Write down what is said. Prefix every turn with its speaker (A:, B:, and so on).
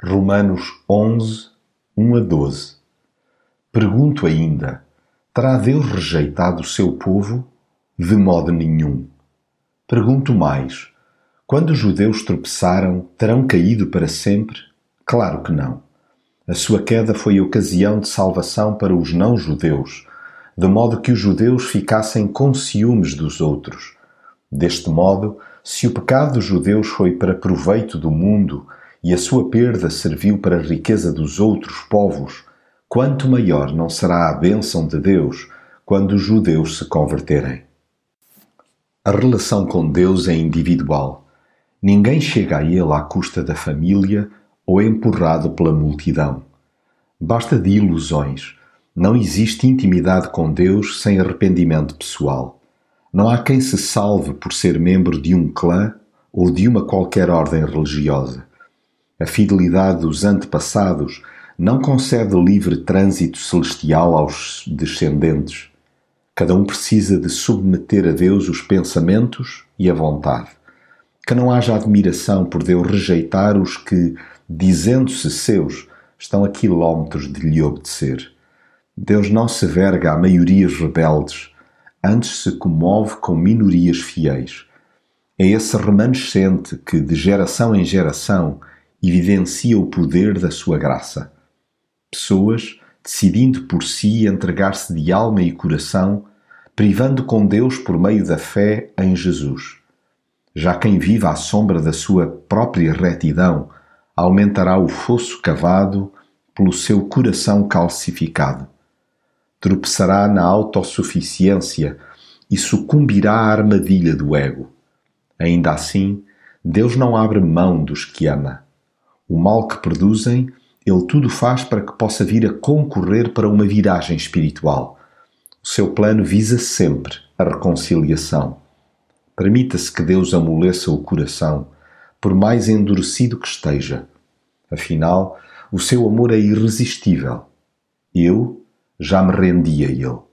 A: Romanos 11, 1 a 12. Pergunto ainda: terá Deus rejeitado o seu povo? De modo nenhum. Pergunto mais: quando os judeus tropeçaram, terão caído para sempre? Claro que não. A sua queda foi ocasião de salvação para os não-judeus, de modo que os judeus ficassem com ciúmes dos outros. Deste modo, se o pecado dos judeus foi para proveito do mundo e a sua perda serviu para a riqueza dos outros povos, quanto maior não será a bênção de Deus quando os judeus se converterem. A relação com Deus é individual. Ninguém chega a Ele à custa da família ou empurrado pela multidão. Basta de ilusões. Não existe intimidade com Deus sem arrependimento pessoal. Não há quem se salve por ser membro de um clã ou de uma qualquer ordem religiosa. A fidelidade dos antepassados não concede livre trânsito celestial aos descendentes. Cada um precisa de submeter a Deus os pensamentos e a vontade. Que não haja admiração por Deus rejeitar os que, dizendo-se seus, estão a quilómetros de lhe obedecer. Deus não se verga a maiorias rebeldes, antes se comove com minorias fiéis. É esse remanescente que, de geração em geração, evidencia o poder da sua graça. Pessoas decidindo por si entregar-se de alma e coração, privando com Deus por meio da fé em Jesus. Já quem vive à sombra da sua própria retidão aumentará o fosso cavado pelo seu coração calcificado. Tropeçará na autossuficiência e sucumbirá à armadilha do ego. Ainda assim, Deus não abre mão dos que ama. O mal que produzem, Ele tudo faz para que possa vir a concorrer para uma viragem espiritual. O seu plano visa sempre a reconciliação. Permita-se que Deus amoleça o coração, por mais endurecido que esteja. Afinal, o seu amor é irresistível. Eu já me rendi a ele.